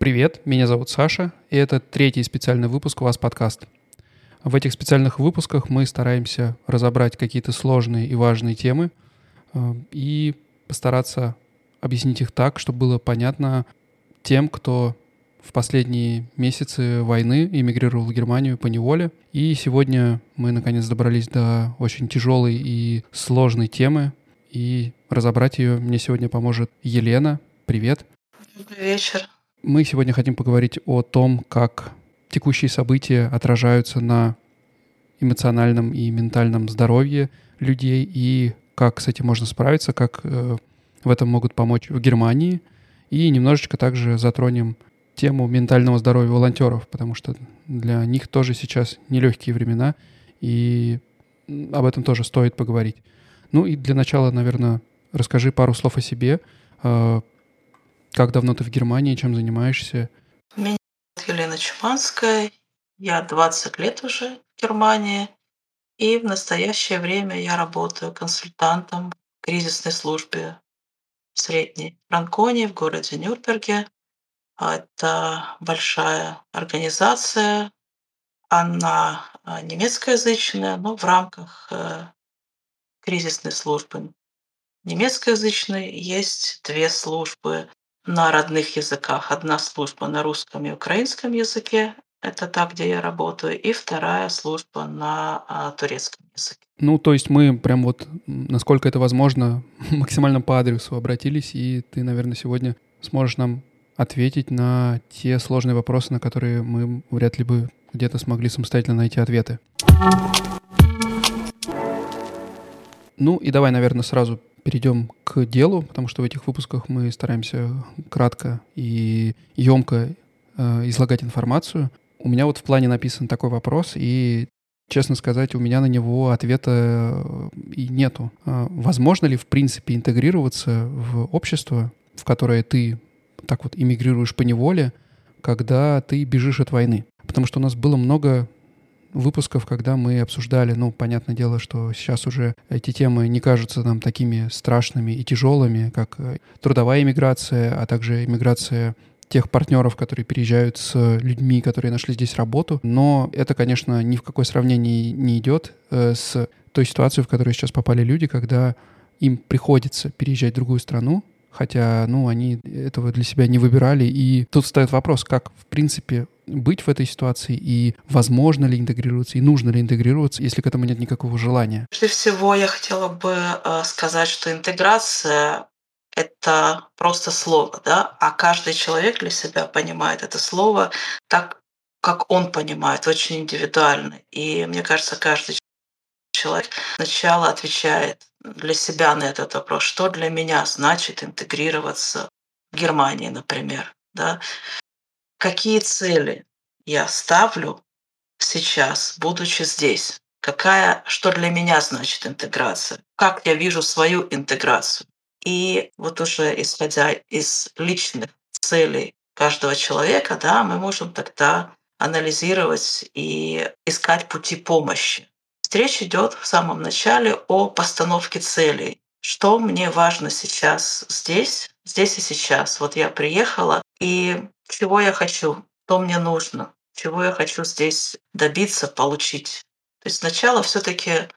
Привет, меня зовут Саша, и это третий специальный выпуск «У вас подкаст». В этих специальных выпусках мы стараемся разобрать какие-то сложные и важные темы э, и постараться объяснить их так, чтобы было понятно тем, кто в последние месяцы войны эмигрировал в Германию по неволе. И сегодня мы наконец добрались до очень тяжелой и сложной темы. И разобрать ее мне сегодня поможет Елена. Привет. Добрый вечер. Мы сегодня хотим поговорить о том, как текущие события отражаются на эмоциональном и ментальном здоровье людей и как с этим можно справиться, как э, в этом могут помочь в Германии. И немножечко также затронем тему ментального здоровья волонтеров, потому что для них тоже сейчас нелегкие времена, и об этом тоже стоит поговорить. Ну и для начала, наверное, расскажи пару слов о себе, э, как давно ты в Германии, чем занимаешься? Меня зовут Елена Чуманская. Я 20 лет уже в Германии. И в настоящее время я работаю консультантом в кризисной службе в Средней Франконии в городе Нюрнберге. Это большая организация. Она а, немецкоязычная, но в рамках э, кризисной службы немецкоязычной есть две службы на родных языках. Одна служба на русском и украинском языке, это та, где я работаю, и вторая служба на а, турецком языке. Ну, то есть мы прям вот, насколько это возможно, максимально по адресу обратились, и ты, наверное, сегодня сможешь нам ответить на те сложные вопросы, на которые мы вряд ли бы где-то смогли самостоятельно найти ответы. Ну и давай, наверное, сразу перейдем к делу, потому что в этих выпусках мы стараемся кратко и емко э, излагать информацию. У меня вот в плане написан такой вопрос, и, честно сказать, у меня на него ответа э, и нету. А возможно ли, в принципе, интегрироваться в общество, в которое ты так вот иммигрируешь по неволе, когда ты бежишь от войны? Потому что у нас было много выпусков, когда мы обсуждали, ну, понятное дело, что сейчас уже эти темы не кажутся нам такими страшными и тяжелыми, как э, трудовая иммиграция, а также иммиграция тех партнеров, которые переезжают с людьми, которые нашли здесь работу. Но это, конечно, ни в какое сравнение не идет э, с той ситуацией, в которую сейчас попали люди, когда им приходится переезжать в другую страну, хотя, ну, они этого для себя не выбирали. И тут встает вопрос, как, в принципе, быть в этой ситуации и возможно ли интегрироваться и нужно ли интегрироваться, если к этому нет никакого желания? Прежде всего, я хотела бы э, сказать, что интеграция это просто слово, да, а каждый человек для себя понимает это слово так, как он понимает, очень индивидуально. И мне кажется, каждый человек сначала отвечает для себя на этот вопрос, что для меня значит интегрироваться в Германии, например. Да? Какие цели я ставлю сейчас, будучи здесь? Какая, что для меня значит интеграция? Как я вижу свою интеграцию? И вот уже исходя из личных целей каждого человека, да, мы можем тогда анализировать и искать пути помощи. Речь идет в самом начале о постановке целей. Что мне важно сейчас здесь, здесь и сейчас. Вот я приехала, и чего я хочу, что мне нужно, чего я хочу здесь добиться, получить. То есть сначала все таки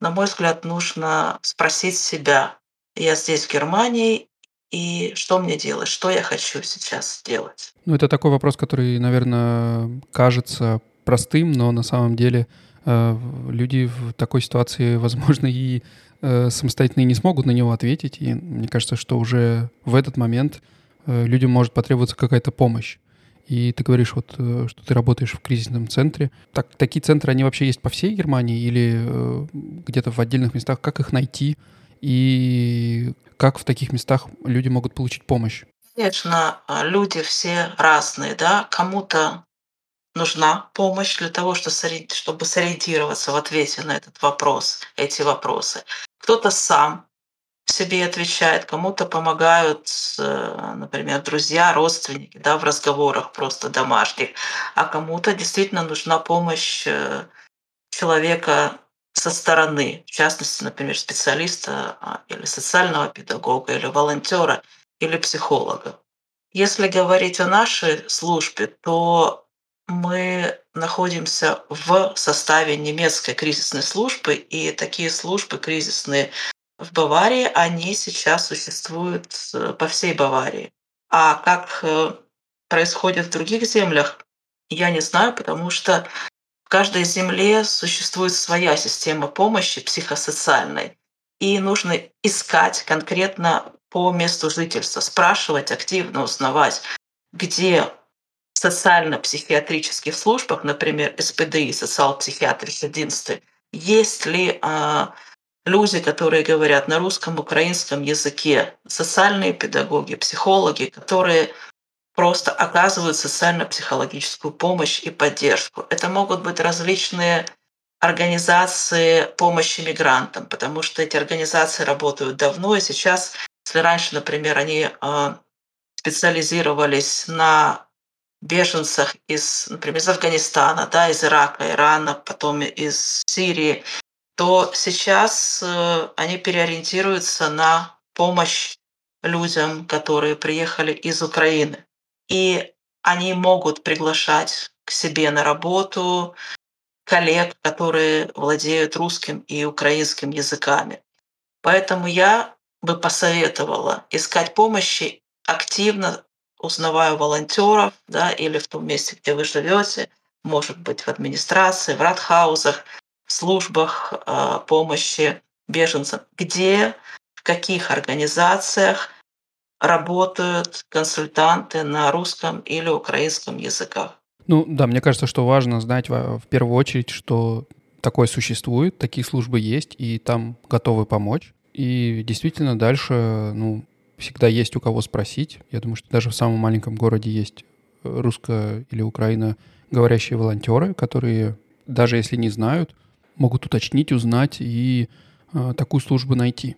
на мой взгляд, нужно спросить себя, я здесь, в Германии, и что мне делать, что я хочу сейчас делать. Ну, это такой вопрос, который, наверное, кажется простым, но на самом деле Э, люди в такой ситуации, возможно, и э, самостоятельно не смогут на него ответить. И мне кажется, что уже в этот момент людям может потребоваться какая-то помощь. И ты говоришь, вот, что ты работаешь в кризисном центре. Так, такие центры, они вообще есть по всей Германии или э, где-то в отдельных местах? Как их найти? И как в таких местах люди могут получить помощь? Конечно, люди все разные, да. Кому-то нужна помощь для того, чтобы сориентироваться в ответе на этот вопрос, эти вопросы. Кто-то сам себе отвечает, кому-то помогают, э, например, друзья, родственники, да, в разговорах просто домашних, а кому-то действительно нужна помощь э, человека со стороны, в частности, например, специалиста а, или социального педагога, или волонтера, или психолога. Если говорить о нашей службе, то мы находимся в составе немецкой кризисной службы, и такие службы кризисные в Баварии, они сейчас существуют э, по всей Баварии. А как э, происходит в других землях, я не знаю, потому что в каждой земле существует своя система помощи психосоциальной. И нужно искать конкретно по месту жительства, спрашивать активно, узнавать, где в социально-психиатрических службах, например, СПДИ, социал-психиатрическое единство, есть ли а, люди, которые говорят на русском, украинском языке, социальные педагоги, психологи, которые просто оказывают социально-психологическую помощь и поддержку. Это могут быть различные организации помощи мигрантам, потому что эти организации работают давно, и сейчас, если раньше, например, они а, специализировались на беженцах из, например, из Афганистана, да, из Ирака, Ирана, потом из Сирии, то сейчас э, они переориентируются на помощь людям, которые приехали из Украины. И они могут приглашать к себе на работу коллег, которые владеют русским и украинским языками. Поэтому я бы посоветовала искать помощи активно, узнавая волонтеров, да, или в том месте, где вы живете, может быть, в администрации, в радхаузах, службах э, помощи беженцам, где, в каких организациях работают консультанты на русском или украинском языках. Ну да, мне кажется, что важно знать в первую очередь, что такое существует, такие службы есть, и там готовы помочь. И действительно дальше, ну, всегда есть у кого спросить. Я думаю, что даже в самом маленьком городе есть русско- или украино говорящие волонтеры, которые, даже если не знают, могут уточнить, узнать и э, такую службу найти.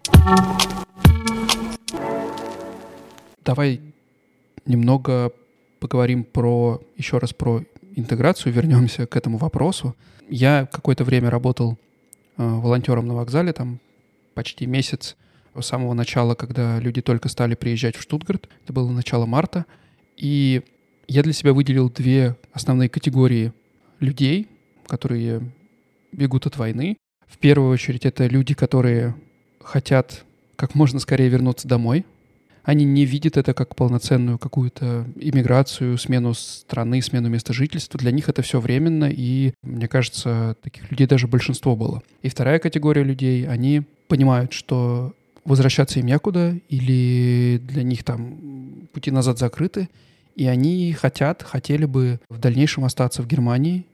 Давай немного поговорим про еще раз про интеграцию, вернемся к этому вопросу. Я какое-то время работал э, волонтером на вокзале, там почти месяц с самого начала, когда люди только стали приезжать в Штутгарт. Это было начало марта. И я для себя выделил две основные категории людей, которые бегут от войны. В первую очередь это люди, которые хотят как можно скорее вернуться домой. Они не видят это как полноценную какую-то иммиграцию, смену страны, смену места жительства. Для них это все временно, и, мне кажется, таких людей даже большинство было. И вторая категория людей, они понимают, что возвращаться им некуда, или для них там пути назад закрыты, и они хотят, хотели бы в дальнейшем остаться в Германии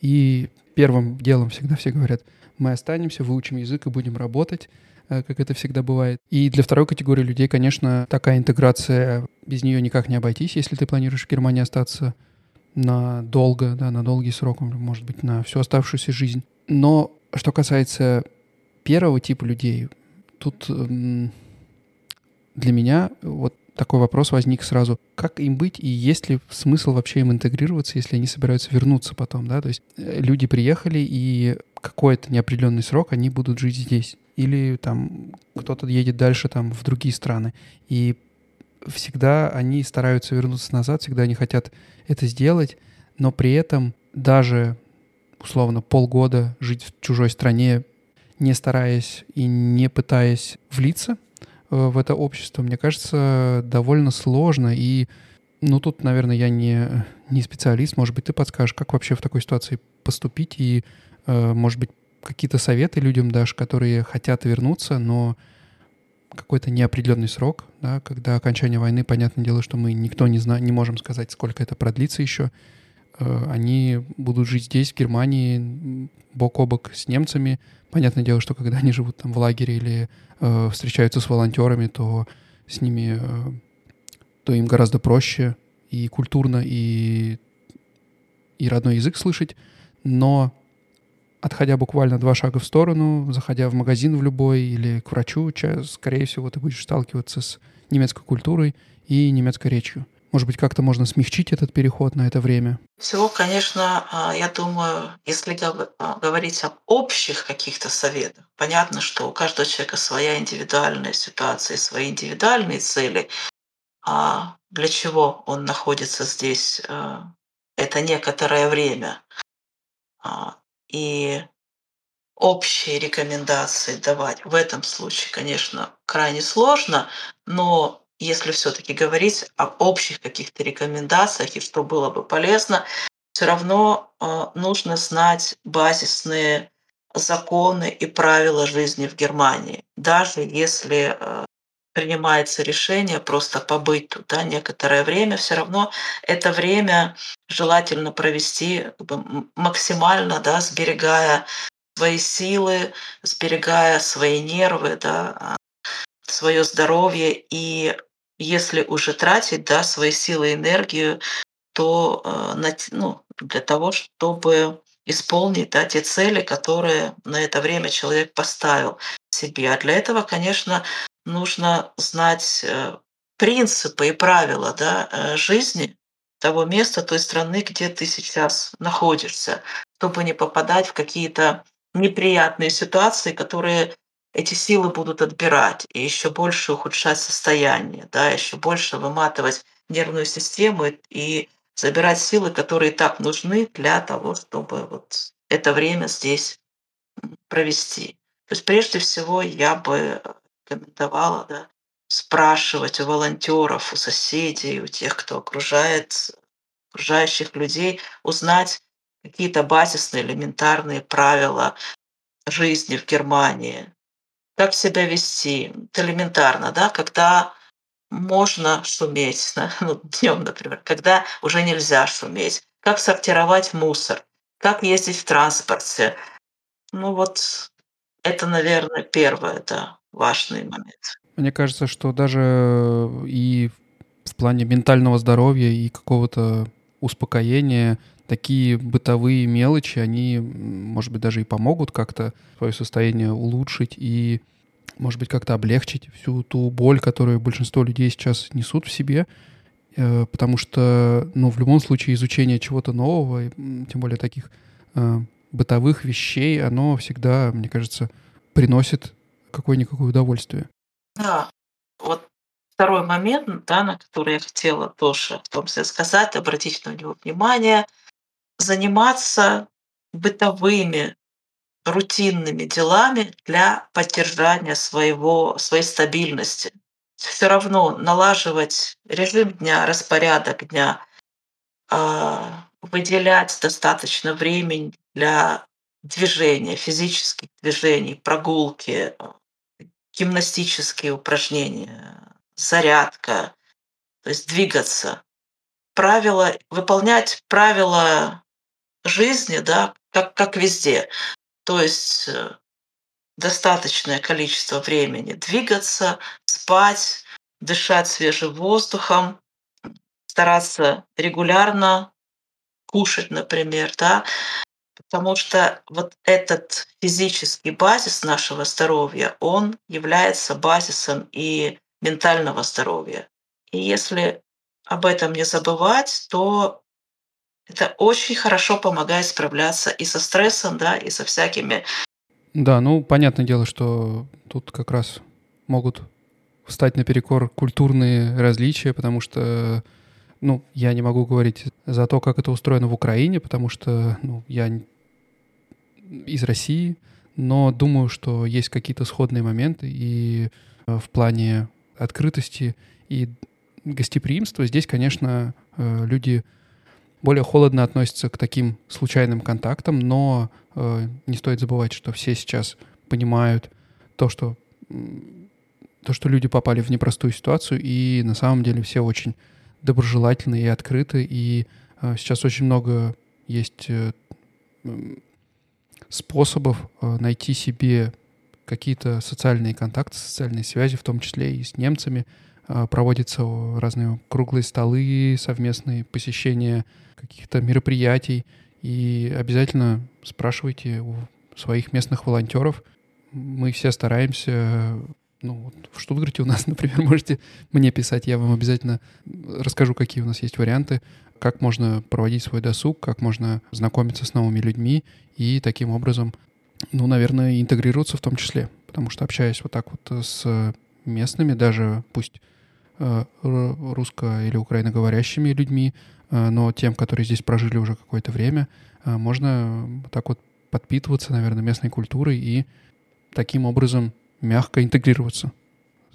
и первым делом всегда все говорят, мы останемся, выучим язык и будем работать, э, как это всегда бывает. И для второй категории людей, конечно, такая интеграция, без нее никак не обойтись, если ты планируешь в Германии остаться на долго, да, на долгий срок, может быть, на всю оставшуюся жизнь. Но что касается первого типа людей, тут для меня вот такой вопрос возник сразу. Как им быть и есть ли смысл вообще им интегрироваться, если они собираются вернуться потом, да? То есть э, люди приехали и какой-то неопределенный срок они будут жить здесь. Или там кто-то едет дальше там в другие страны. И всегда они стараются вернуться назад, всегда они хотят это сделать, но при этом даже условно полгода жить в чужой стране, не стараясь и не пытаясь влиться, в это общество, мне кажется, довольно сложно. И, ну, тут, наверное, я не, не специалист. Может быть, ты подскажешь, как вообще в такой ситуации поступить и, э, может быть, какие-то советы людям дашь, которые хотят вернуться, но какой-то неопределенный срок, да, когда окончание войны, понятное дело, что мы никто не, зна- не можем сказать, сколько это продлится еще. Э, они будут жить здесь, в Германии, бок о бок с немцами. Понятное дело, что когда они живут там в лагере или э, встречаются с волонтерами, то с ними, э, то им гораздо проще и культурно, и, и родной язык слышать. Но отходя буквально два шага в сторону, заходя в магазин в любой или к врачу, скорее всего, ты будешь сталкиваться с немецкой культурой и немецкой речью. Может быть, как-то можно смягчить этот переход на это время? Всего, конечно, а, я думаю, если а, говорить об общих каких-то советах, понятно, что у каждого человека своя индивидуальная ситуация, свои индивидуальные цели. А для чего он находится здесь э, это некоторое время. А, и общие рекомендации давать в этом случае, конечно, крайне сложно, но если все-таки говорить об общих каких-то рекомендациях и что было бы полезно, все равно э, нужно знать базисные законы и правила жизни в Германии, даже если э, принимается решение просто побыть тут да, некоторое время, все равно это время желательно провести максимально, да, сберегая свои силы, сберегая свои нервы, да, а, свое здоровье. И если уже тратить да, свои силы и энергию, то э, ну, для того, чтобы исполнить да, те цели, которые на это время человек поставил себе. А для этого, конечно, нужно знать э, принципы и правила да, э, жизни того места, той страны, где ты сейчас находишься, чтобы не попадать в какие-то неприятные ситуации, которые эти силы будут отбирать и еще больше ухудшать состояние, да, еще больше выматывать нервную систему и забирать силы, которые так нужны для того, чтобы вот это время здесь провести. То есть прежде всего я бы рекомендовала да, спрашивать у волонтеров, у соседей, у тех, кто окружает окружающих людей, узнать какие-то базисные, элементарные правила жизни в Германии, как себя вести. Элементарно, да, когда можно шуметь, ну, днем, например, когда уже нельзя шуметь, как сортировать мусор, как ездить в транспорте. Ну вот это, наверное, первое, да, важный момент. Мне кажется, что даже и в плане ментального здоровья и какого-то успокоения такие бытовые мелочи, они, может быть, даже и помогут как-то свое состояние улучшить и, может быть, как-то облегчить всю ту боль, которую большинство людей сейчас несут в себе, э, потому что, ну, в любом случае изучение чего-то нового, тем более таких э, бытовых вещей, оно всегда, мне кажется, приносит какое-никакое удовольствие. Да, вот второй момент, да, на который я хотела тоже в том числе сказать, обратить на него внимание, заниматься бытовыми рутинными делами для поддержания своего, своей стабильности. Все равно налаживать режим дня, распорядок дня, а, выделять достаточно времени для движения, физических движений, прогулки, гимнастические упражнения, зарядка, то есть двигаться. Правила, выполнять правила жизни, да, как, как везде. То есть э, достаточное количество времени двигаться, спать, дышать свежим воздухом, стараться регулярно кушать, например, да, потому что вот этот физический базис нашего здоровья, он является базисом и ментального здоровья. И если об этом не забывать, то это очень хорошо помогает справляться и со стрессом, да, и со всякими. Да, ну, понятное дело, что тут как раз могут встать наперекор культурные различия, потому что, ну, я не могу говорить за то, как это устроено в Украине, потому что, ну, я из России, но думаю, что есть какие-то сходные моменты и э, в плане открытости и гостеприимства здесь, конечно, э, люди более холодно относятся к таким случайным контактам, но э, не стоит забывать, что все сейчас понимают то, что то, что люди попали в непростую ситуацию, и на самом деле все очень доброжелательны и открыты, и сейчас очень много есть способов э, найти себе какие-то социальные контакты, социальные связи, в том числе и с немцами. Э, проводятся разные круглые столы, совместные посещения каких-то мероприятий. И обязательно спрашивайте у своих местных волонтеров. Мы все стараемся ну, вот в Штутгарте у нас, например, можете мне писать, я вам обязательно расскажу, какие у нас есть варианты как можно проводить свой досуг, как можно знакомиться с новыми людьми и таким образом, ну, наверное, интегрироваться в том числе. Потому что общаясь вот так вот с местными, даже пусть русско- или украиноговорящими людьми, но тем, которые здесь прожили уже какое-то время, можно так вот подпитываться, наверное, местной культурой и таким образом мягко интегрироваться.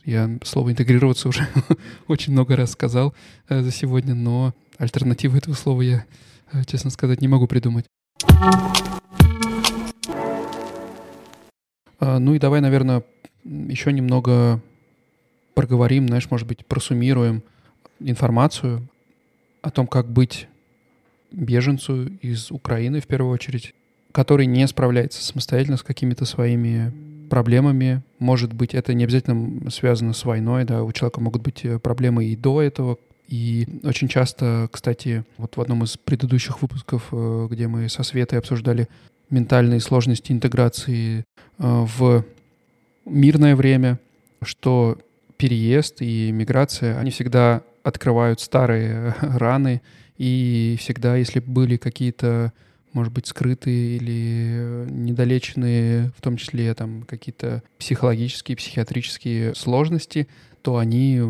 Я слово «интегрироваться» уже очень много раз сказал э, за сегодня, но альтернативы этого слова я, э, честно сказать, не могу придумать. Ну и давай, наверное, еще немного проговорим, знаешь, может быть, просуммируем информацию о том, как быть беженцу из Украины в первую очередь, который не справляется самостоятельно с какими-то своими проблемами. Может быть, это не обязательно связано с войной, да, у человека могут быть э, проблемы и до этого. И очень часто, кстати, вот в одном из предыдущих выпусков, э, где мы со Светой обсуждали ментальные сложности интеграции э, в мирное время, что переезд и миграция, они всегда открывают старые раны, и всегда, если были какие-то может быть, скрытые или недолеченные, в том числе там какие-то психологические, психиатрические сложности, то они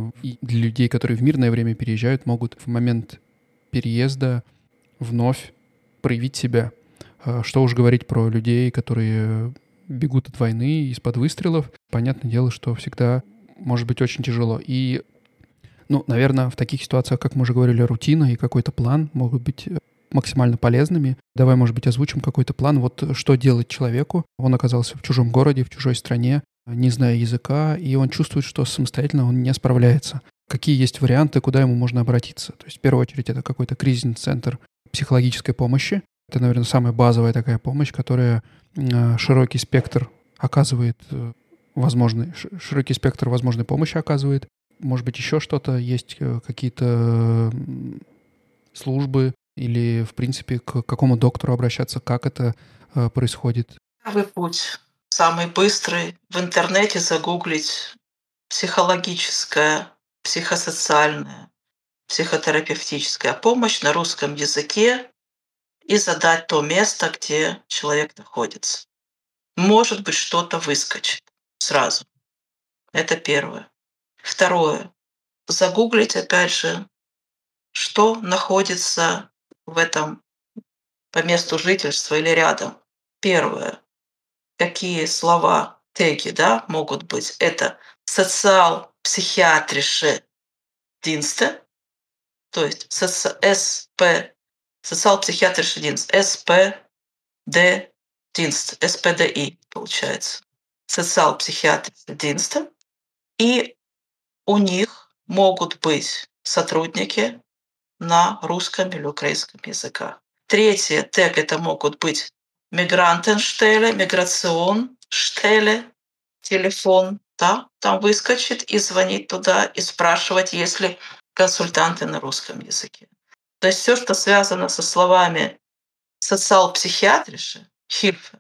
для людей, которые в мирное время переезжают, могут в момент переезда вновь проявить себя. А что уж говорить про людей, которые бегут от войны из-под выстрелов. Понятное дело, что всегда может быть очень тяжело. И, ну, наверное, в таких ситуациях, как мы уже говорили, рутина и какой-то план могут быть максимально полезными. Давай, может быть, озвучим какой-то план, вот что делать человеку. Он оказался в чужом городе, в чужой стране, не зная языка, и он чувствует, что самостоятельно он не справляется. Какие есть варианты, куда ему можно обратиться? То есть, в первую очередь, это какой-то кризисный центр психологической помощи. Это, наверное, самая базовая такая помощь, которая э, широкий спектр оказывает э, возможный, широкий спектр возможной помощи оказывает. Может быть, еще что-то, есть э, какие-то службы, или, в принципе, к какому доктору обращаться, как это э, происходит? Первый путь, самый быстрый, в интернете загуглить психологическая, психосоциальная, психотерапевтическая помощь на русском языке и задать то место, где человек находится. Может быть, что-то выскочит сразу. Это первое. Второе. Загуглить, опять же, что находится в этом по месту жительства или рядом. Первое. Какие слова, теги да, могут быть? Это социал-психиатрише динсте, то есть СП, социал-психиатрише динст, СПД динст, СПДИ получается. Социал-психиатрише динста. И у них могут быть сотрудники на русском или украинском языках. Третье тег это могут быть мигрантенштеле, миграцион штеле, телефон, да, там выскочит и звонить туда и спрашивать, есть ли консультанты на русском языке. То есть все, что связано со словами социал-психиатриши, хильфе,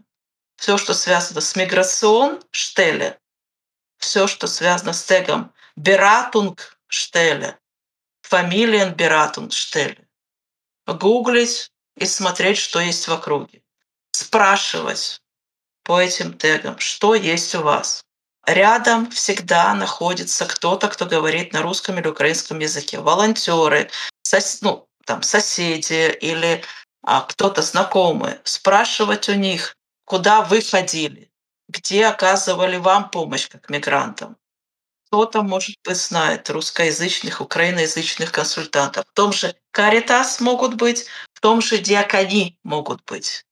все, что связано с миграцион штеле, все, что связано с тегом бератунг штеле, Familienberatungsstelle. Гуглить и смотреть, что есть в округе. Спрашивать по этим тегам, что есть у вас. Рядом всегда находится кто-то, кто говорит на русском или украинском языке. Волонтеры, сос, ну, там, соседи или а, кто-то знакомый. Спрашивать у них, куда вы ходили, где оказывали вам помощь как мигрантам кто-то, может быть, знает русскоязычных, украиноязычных консультантов. В том же Каритас могут быть, в том же Диакони могут быть.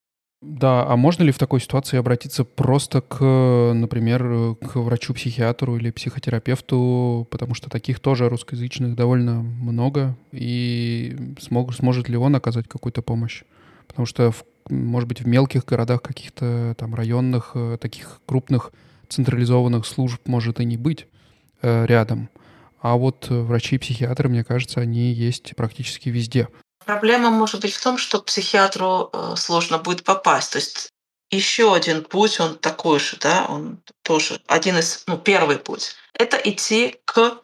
Да, а можно ли в такой ситуации обратиться просто к, например, к врачу-психиатру или психотерапевту, потому что таких тоже русскоязычных довольно много, и смог, сможет ли он оказать какую-то помощь? Потому что, в, может быть, в мелких городах каких-то там районных, э, таких крупных централизованных служб может и не быть. Э, рядом. А вот э, врачи и психиатры, мне кажется, они есть практически везде. Проблема может быть в том, что психиатру сложно будет попасть. То есть еще один путь, он такой же, да, он тоже один из, ну, первый путь. Это идти к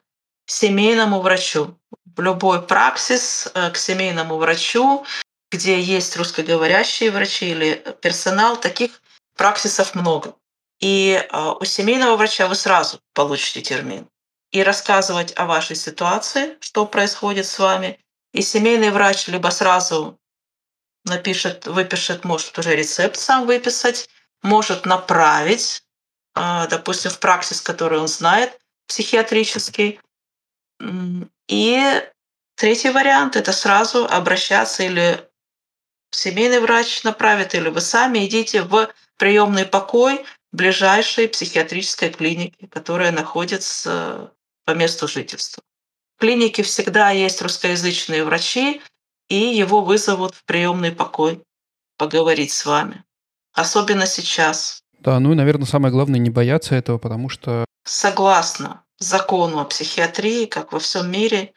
семейному врачу. В любой праксис к семейному врачу, где есть русскоговорящие врачи или персонал, таких праксисов много. И а, у семейного врача вы сразу получите термин. и рассказывать о вашей ситуации, что происходит с вами. И семейный врач либо сразу напишет, выпишет, может уже рецепт сам выписать, может направить, а, допустим, в праксис, который он знает, психиатрический. И третий вариант – это сразу обращаться или семейный врач направит, или вы сами идите в приемный покой ближайшей психиатрической клиники, которая находится по месту жительства. В клинике всегда есть русскоязычные врачи, и его вызовут в приемный покой поговорить с вами. Особенно сейчас. Да, ну и, наверное, самое главное не бояться этого, потому что... Согласно закону о психиатрии, как во всем мире,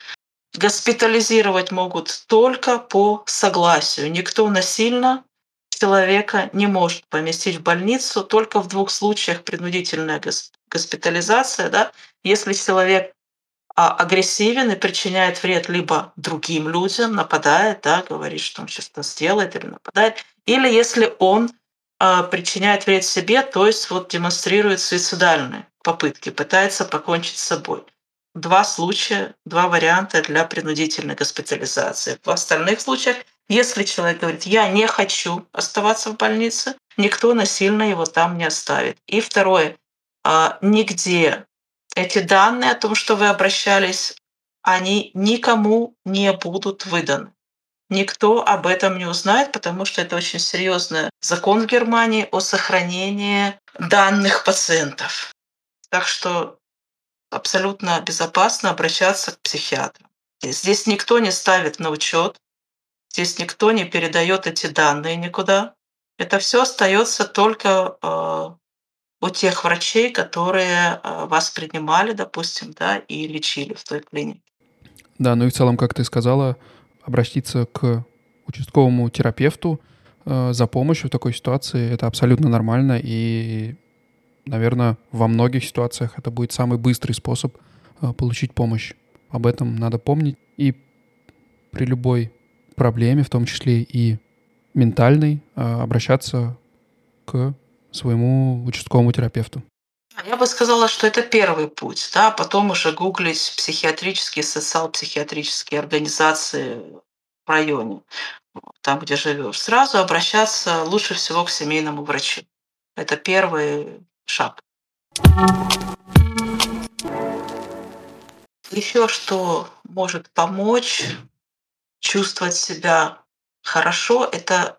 госпитализировать могут только по согласию. Никто насильно человека не может поместить в больницу, только в двух случаях принудительная госпитализация, да, если человек а, агрессивен и причиняет вред либо другим людям, нападает, да, говорит, что он сейчас это сделает или нападает, или если он а, причиняет вред себе, то есть вот демонстрирует суицидальные попытки, пытается покончить с собой. Два случая, два варианта для принудительной госпитализации. В остальных случаях, если человек говорит, я не хочу оставаться в больнице, никто насильно его там не оставит. И второе, а, нигде эти данные о том, что вы обращались, они никому не будут выданы. Никто об этом не узнает, потому что это очень серьезный закон в Германии о сохранении данных пациентов. Так что абсолютно безопасно обращаться к психиатру. Здесь никто не ставит на учет, здесь никто не передает эти данные никуда. Это все остается только э, у тех врачей, которые э, вас принимали, допустим, да, и лечили в той клинике. Да, ну и в целом, как ты сказала, обратиться к участковому терапевту э, за помощью в такой ситуации это абсолютно нормально и, наверное, во многих ситуациях это будет самый быстрый способ э, получить помощь. Об этом надо помнить и при любой проблеме, в том числе и ментальной, э, обращаться к своему участковому терапевту? Я бы сказала, что это первый путь, да, потом уже гуглить психиатрические, социал-психиатрические организации в районе, там, где живешь. Сразу обращаться лучше всего к семейному врачу. Это первый шаг. Еще что может помочь чувствовать себя хорошо, это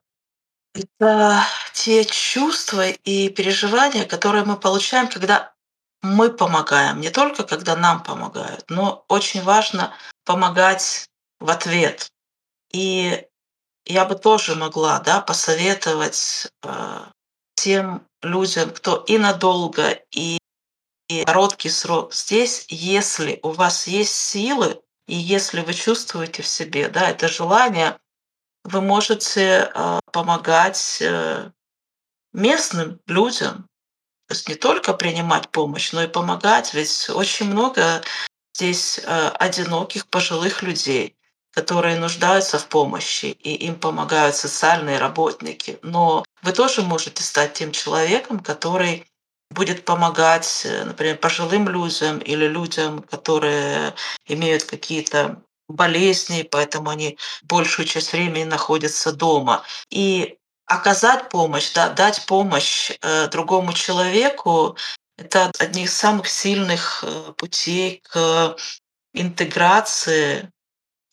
это те чувства и переживания, которые мы получаем, когда мы помогаем, не только когда нам помогают, но очень важно помогать в ответ. И я бы тоже могла да, посоветовать э, тем людям, кто и надолго, и, и короткий срок здесь, если у вас есть силы, и если вы чувствуете в себе да, это желание вы можете а, помогать э, местным людям, то есть не только принимать помощь, но и помогать, ведь очень много здесь э, одиноких пожилых людей, которые нуждаются в помощи, и им помогают социальные работники. Но вы тоже можете стать тем человеком, который будет помогать, э, например, пожилым людям или людям, которые имеют какие-то болезней, поэтому они большую часть времени находятся дома. И оказать помощь, да, дать помощь э, другому человеку – это одни из самых сильных э, путей к интеграции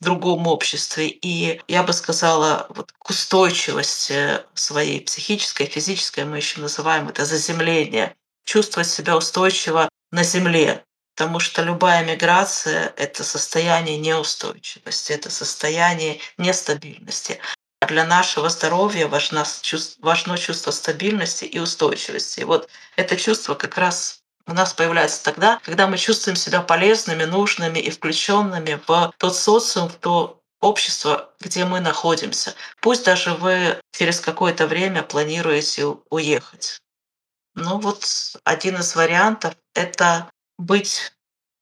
другом обществе. И я бы сказала, вот к устойчивости своей психической, физической, мы еще называем это заземление, чувствовать себя устойчиво на земле, Потому что любая миграция — это состояние неустойчивости, это состояние нестабильности. А для нашего здоровья важно чувство, важно чувство стабильности и устойчивости. И вот это чувство как раз у нас появляется тогда, когда мы чувствуем себя полезными, нужными и включенными в тот социум, в то общество, где мы находимся. Пусть даже вы через какое-то время планируете уехать. Ну вот один из вариантов — это быть,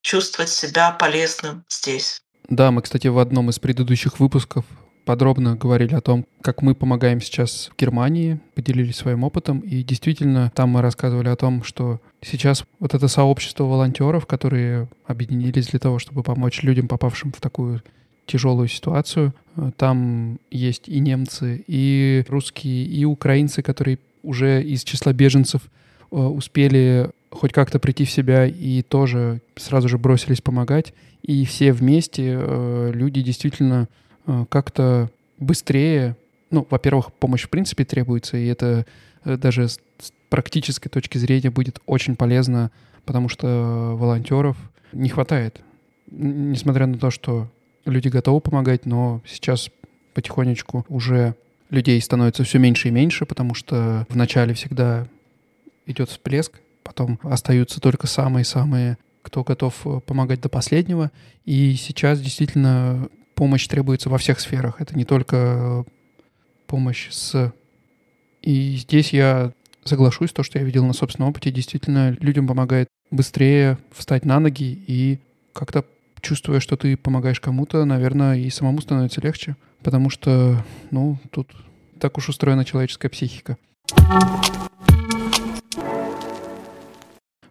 чувствовать себя полезным здесь. Да, мы, кстати, в одном из предыдущих выпусков подробно говорили о том, как мы помогаем сейчас в Германии, поделились своим опытом, и действительно там мы рассказывали о том, что сейчас вот это сообщество волонтеров, которые объединились для того, чтобы помочь людям, попавшим в такую тяжелую ситуацию. Э, там есть и немцы, и русские, и украинцы, которые уже из числа беженцев э, успели хоть как-то прийти в себя и тоже сразу же бросились помогать. И все вместе э, люди действительно как-то быстрее, ну, во-первых, помощь в принципе требуется, и это даже с практической точки зрения будет очень полезно, потому что волонтеров не хватает. Несмотря на то, что люди готовы помогать, но сейчас потихонечку уже людей становится все меньше и меньше, потому что вначале всегда идет всплеск, потом остаются только самые-самые, кто готов э, помогать до последнего. И сейчас действительно помощь требуется во всех сферах. Это не только помощь с... И здесь я соглашусь, то, что я видел на собственном опыте, действительно людям помогает быстрее встать на ноги и как-то чувствуя, что ты помогаешь кому-то, наверное, и самому становится легче, потому что, ну, тут так уж устроена человеческая психика.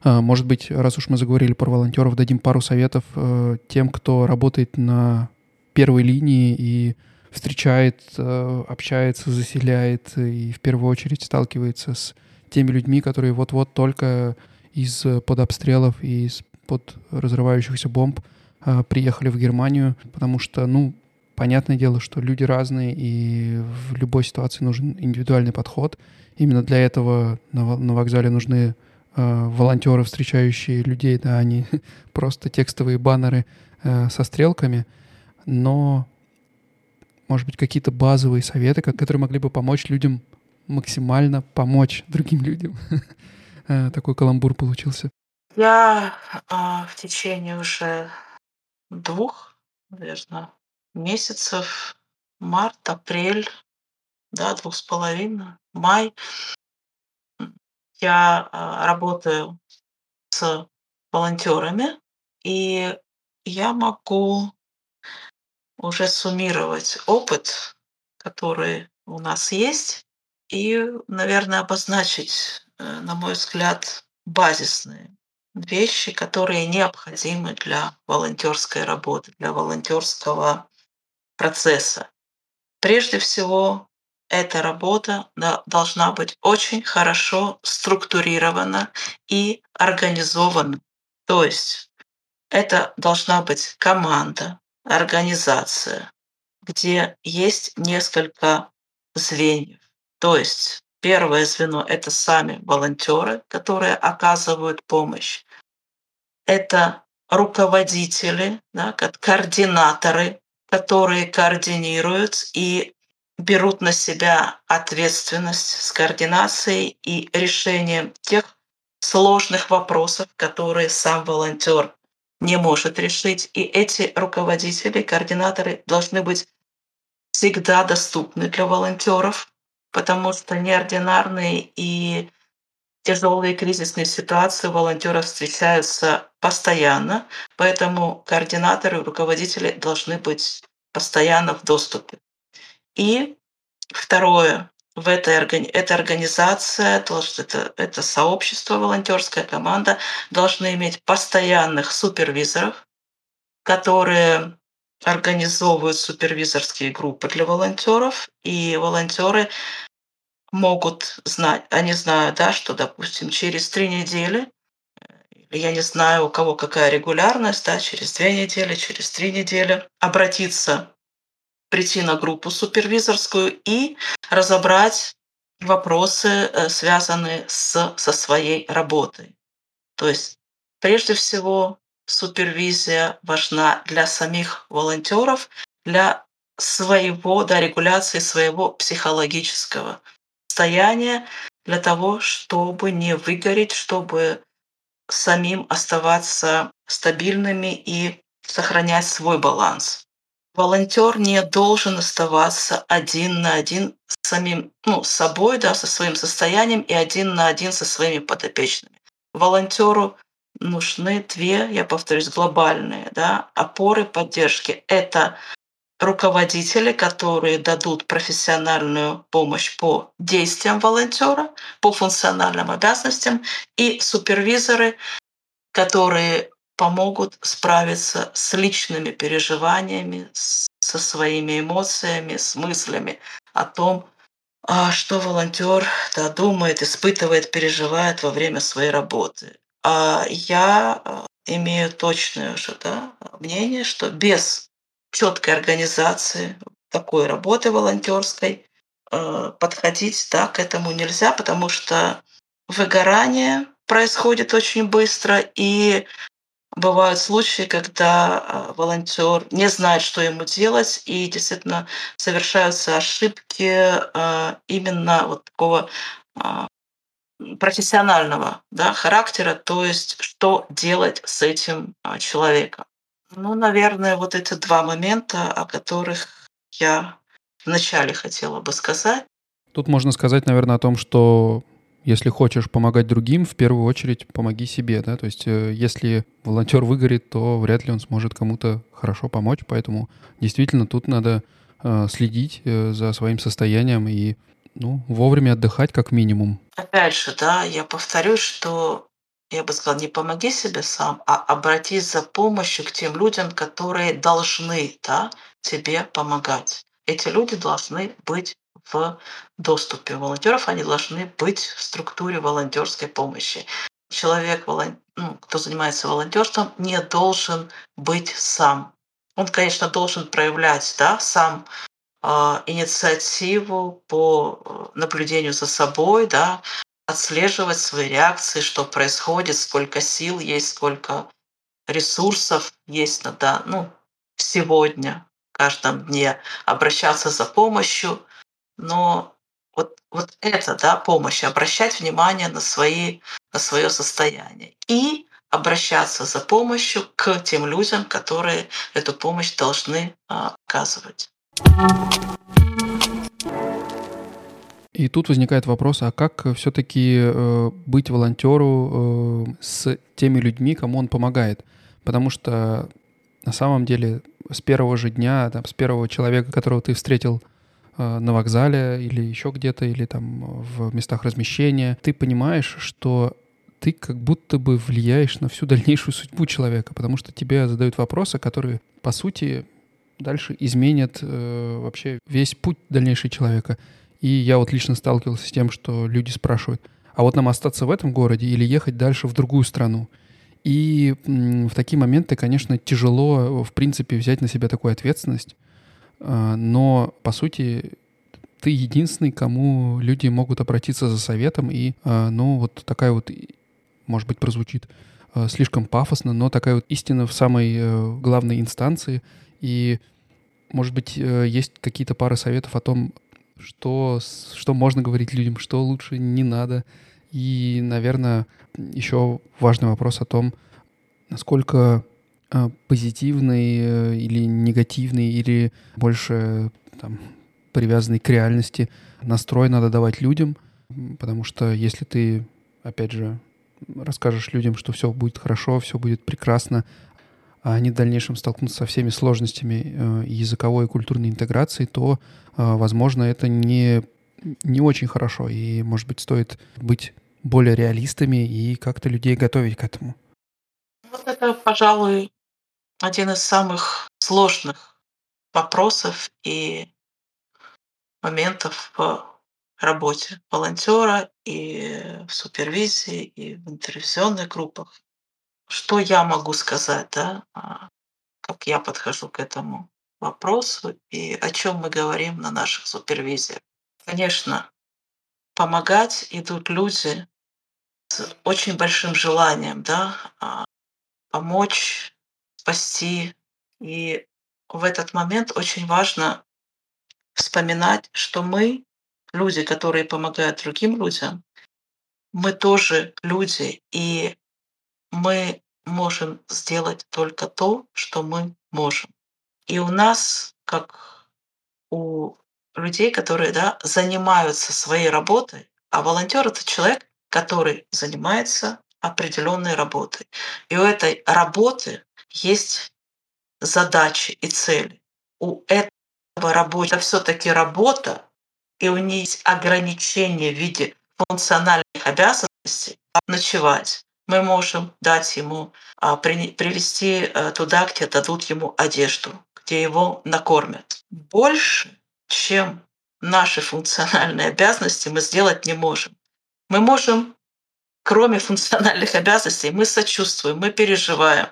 А, может быть, раз уж мы заговорили про волонтеров, дадим пару советов э, тем, кто работает на первой линии и встречает, э, общается, заселяет и в первую очередь сталкивается с теми людьми, которые вот-вот только из-под обстрелов и из-под разрывающихся бомб э, приехали в Германию, потому что, ну, понятное дело, что люди разные, и в любой ситуации нужен индивидуальный подход. Именно для этого на, вокзале нужны э, волонтеры, встречающие людей, да, они просто текстовые баннеры э, со стрелками. Но, может быть, какие-то базовые советы, которые могли бы помочь людям максимально помочь другим людям. Э, такой каламбур получился. Я э, в течение уже двух, наверное, месяцев, март, апрель, да, двух с половиной, май, я э, работаю с волонтерами, и я могу уже суммировать опыт, который у нас есть, и, наверное, обозначить, э, на мой взгляд, базисные вещи, которые необходимы для волонтерской работы, для волонтерского процесса. Прежде всего, эта работа должна быть очень хорошо структурирована и организована. То есть это должна быть команда, организация, где есть несколько звеньев. То есть первое звено — это сами волонтеры, которые оказывают помощь. Это руководители, да, координаторы, которые координируют и берут на себя ответственность с координацией и решением тех сложных вопросов, которые сам волонтер не может решить. И эти руководители, координаторы должны быть всегда доступны для волонтеров, потому что неординарные и тяжелые кризисные ситуации у волонтеров встречаются постоянно, поэтому координаторы руководители должны быть постоянно в доступе. И второе, в этой эта организация, это, это сообщество, волонтерская команда должны иметь постоянных супервизоров, которые организовывают супервизорские группы для волонтеров, и волонтеры могут знать, они знают, да, что, допустим, через три недели, я не знаю, у кого какая регулярность, да, через две недели, через три недели, обратиться прийти на группу супервизорскую и разобрать вопросы, э, связанные с, со своей работой. То есть, прежде всего, супервизия важна для самих волонтеров, для своего, да, регуляции своего психологического состояния, для того, чтобы не выгореть, чтобы самим оставаться стабильными и сохранять свой баланс волонтер не должен оставаться один на один с самим, ну, собой, да, со своим состоянием и один на один со своими подопечными. Волонтеру нужны две, я повторюсь, глобальные да, опоры поддержки. Это руководители, которые дадут профессиональную помощь по действиям волонтера, по функциональным обязанностям, и супервизоры, которые помогут справиться с личными переживаниями, со своими эмоциями, с мыслями о том, а, что волонтер да, думает, испытывает, переживает во время своей работы. А я а, имею точное уже да, мнение, что без четкой организации такой работы волонтерской э, подходить да, к этому нельзя, потому что выгорание происходит очень быстро, и бывают случаи, когда э, волонтер не знает, что ему делать, и действительно совершаются ошибки э, именно вот такого профессионального да, характера, то есть что делать с этим человеком. Ну, наверное, вот эти два момента, о которых я вначале хотела бы сказать. Тут можно сказать, наверное, о том, что если хочешь помогать другим, в первую очередь помоги себе, да, то есть э, если волонтер выгорит, то вряд ли он сможет кому-то хорошо помочь, поэтому действительно тут надо э, следить э, за своим состоянием и ну, вовремя отдыхать как минимум. Опять же, да, я повторюсь, что я бы сказала, не помоги себе сам, а обратись за помощью к тем людям, которые должны да, тебе помогать. Эти люди должны быть в доступе волонтеров, они должны быть в структуре волонтерской помощи. Человек, ну, кто занимается волонтерством, не должен быть сам. Он, конечно, должен проявлять да, сам э, инициативу по э, наблюдению за собой, да, отслеживать свои реакции, что происходит, сколько сил есть, сколько ресурсов есть на да, ну, сегодня, в каждом дне, обращаться за помощью. Но вот, вот это, да, помощь, обращать внимание на, свои, на свое состояние. И обращаться за помощью к тем людям, которые эту помощь должны а, оказывать. И тут возникает вопрос, а как все-таки э, быть волонтеру э, с теми людьми, кому он помогает? Потому что на самом деле с первого же дня, там, с первого человека, которого ты встретил на вокзале или еще где-то, или там в местах размещения, ты понимаешь, что ты как будто бы влияешь на всю дальнейшую судьбу человека, потому что тебе задают вопросы, которые, по сути, дальше изменят э, вообще весь путь дальнейшего человека. И я вот лично сталкивался с тем, что люди спрашивают, а вот нам остаться в этом городе или ехать дальше в другую страну? И в такие моменты, конечно, тяжело, в принципе, взять на себя такую ответственность. А, но, по сути, ты единственный, кому люди могут обратиться за советом. И, а, ну, вот такая вот, может быть, прозвучит а, слишком пафосно, но такая вот истина в самой э, главной инстанции. И, может быть, э, есть какие-то пары советов о том, что, что можно говорить людям, что лучше не надо. И, наверное, еще важный вопрос о том, насколько позитивный э, или негативный, или больше там, привязанный к реальности настрой надо давать людям, потому что если ты, опять же, расскажешь людям, что все будет хорошо, все будет прекрасно, а они в дальнейшем столкнутся со всеми сложностями э, языковой и культурной интеграции, то, э, возможно, это не, не очень хорошо. И, может быть, стоит быть более реалистами и как-то людей готовить к этому. Вот это, пожалуй, один из самых сложных вопросов и моментов в работе волонтера и в супервизии, и в интервенционных группах. Что я могу сказать, да, а, как я подхожу к этому вопросу и о чем мы говорим на наших супервизиях? Конечно, помогать идут люди с очень большим желанием, да, а, помочь, спасти. И в этот момент очень важно вспоминать, что мы, люди, которые помогают другим людям, мы тоже люди, и мы можем сделать только то, что мы можем. И у нас, как у людей, которые да, занимаются своей работой, а волонтер это человек, который занимается определенной работой. И у этой работы есть задачи и цели. У работа все-таки работа, и у нее есть ограничения в виде функциональных обязанностей ночевать. Мы можем дать ему, а, привести э, туда, где дадут ему одежду, где его накормят. Больше, чем наши функциональные обязанности, мы сделать не можем. Мы можем, кроме функциональных обязанностей, мы сочувствуем, мы переживаем,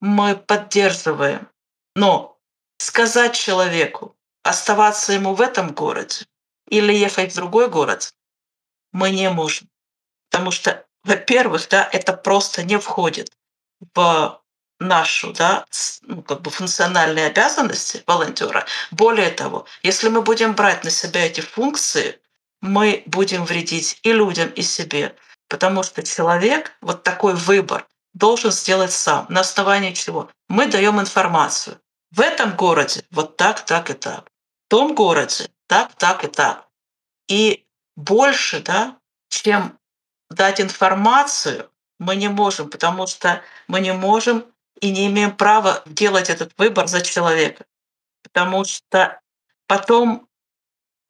мы поддерживаем. Но сказать человеку, оставаться ему в этом городе или ехать в другой город, мы не можем. Потому что, во-первых, да, это просто не входит в нашу да, ну, как бы функциональные обязанности волонтера. Более того, если мы будем брать на себя эти функции, мы будем вредить и людям, и себе. Потому что человек вот такой выбор должен сделать сам. На основании чего? Мы даем информацию. В этом городе вот так, так и так. В том городе так, так и так. И больше, да, чем дать информацию, мы не можем, потому что мы не можем и не имеем права делать этот выбор за человека. Потому что потом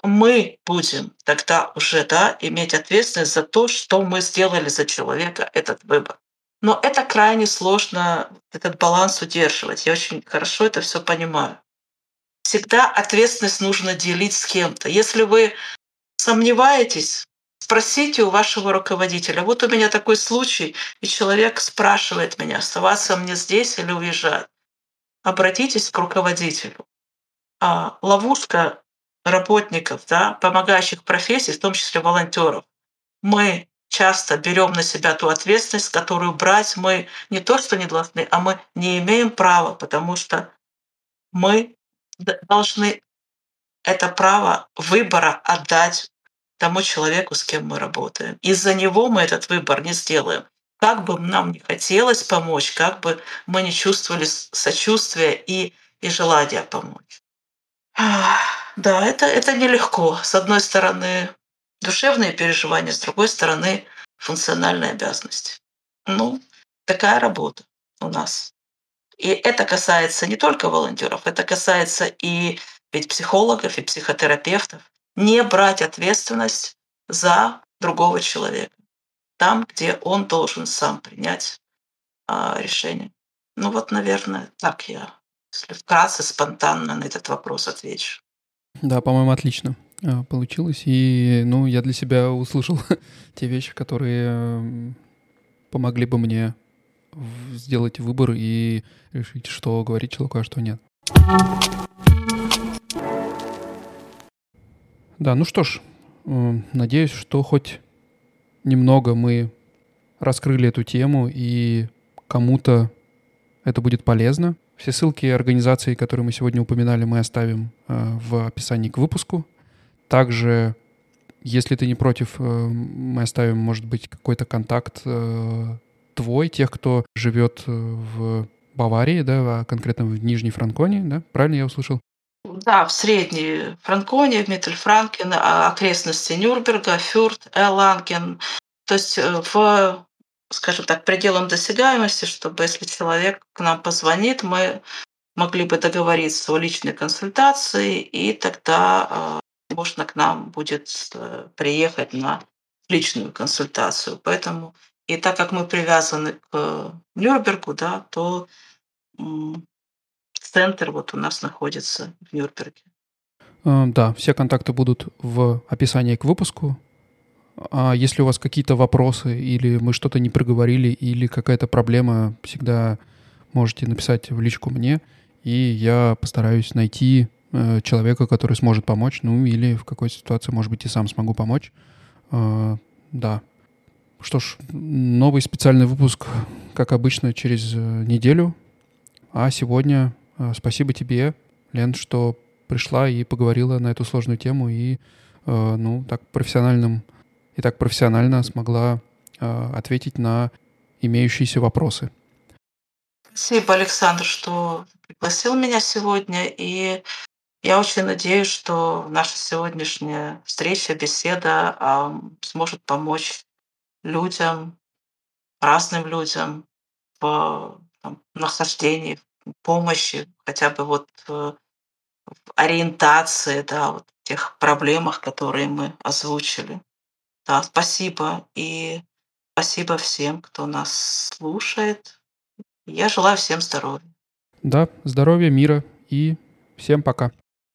мы будем тогда уже да, иметь ответственность за то, что мы сделали за человека этот выбор. Но это крайне сложно, этот баланс удерживать. Я очень хорошо это все понимаю. Всегда ответственность нужно делить с кем-то. Если вы сомневаетесь, спросите у вашего руководителя. Вот у меня такой случай, и человек спрашивает меня, оставаться мне здесь или уезжать. Обратитесь к руководителю. А ловушка работников, да, помогающих профессий, в том числе волонтеров. Мы часто берем на себя ту ответственность, которую брать мы не то, что не должны, а мы не имеем права, потому что мы должны это право выбора отдать тому человеку, с кем мы работаем. Из-за него мы этот выбор не сделаем. Как бы нам не хотелось помочь, как бы мы не чувствовали сочувствия и, и желания помочь. Да, это, это нелегко. С одной стороны, душевные переживания, с другой стороны, функциональные обязанности. Ну, такая работа у нас. И это касается не только волонтеров, это касается и ведь психологов, и психотерапевтов. Не брать ответственность за другого человека. Там, где он должен сам принять а, решение. Ну вот, наверное, так я, если вкратце, спонтанно на этот вопрос отвечу. Да, по-моему, отлично получилось. И, ну, я для себя услышал те вещи, которые помогли бы мне сделать выбор и решить, что говорить человеку, а что нет. Да, ну что ж, надеюсь, что хоть немного мы раскрыли эту тему и кому-то это будет полезно. Все ссылки организации, которые мы сегодня упоминали, мы оставим э, в описании к выпуску. Также, если ты не против, э, мы оставим, может быть, какой-то контакт э, твой, тех, кто живет в Баварии, да, а конкретно в Нижней Франконии, да? Правильно я услышал? Да, в Средней Франконии, в Миттельфранкен, а, окрестности Нюрнберга, Фюрт, Эланген. То есть в скажем так, пределом досягаемости, чтобы если человек к нам позвонит, мы могли бы договориться о личной консультации, и тогда э, можно к нам будет э, приехать на личную консультацию. Поэтому и так как мы привязаны к Нюрнбергу, да, то центр вот у нас находится в Нюрнберге. Э, да, все контакты будут в описании к выпуску. А если у вас какие-то вопросы, или мы что-то не проговорили, или какая-то проблема, всегда можете написать в личку мне, и я постараюсь найти э, человека, который сможет помочь, ну или в какой ситуации, может быть, и сам смогу помочь. Э, да. Что ж, новый специальный выпуск, как обычно, через э, неделю. А сегодня спасибо тебе, Лен, что пришла и поговорила на эту сложную тему и, ну, так профессиональным и так профессионально смогла ответить на имеющиеся вопросы. Спасибо, Александр, что пригласил меня сегодня. И я очень надеюсь, что наша сегодняшняя встреча, беседа э, сможет помочь людям, разным людям в там, нахождении, в помощи, хотя бы вот в ориентации, да, вот тех проблемах, которые мы озвучили. Да, спасибо. И спасибо всем, кто нас слушает. Я желаю всем здоровья. Да, здоровья, мира и всем пока.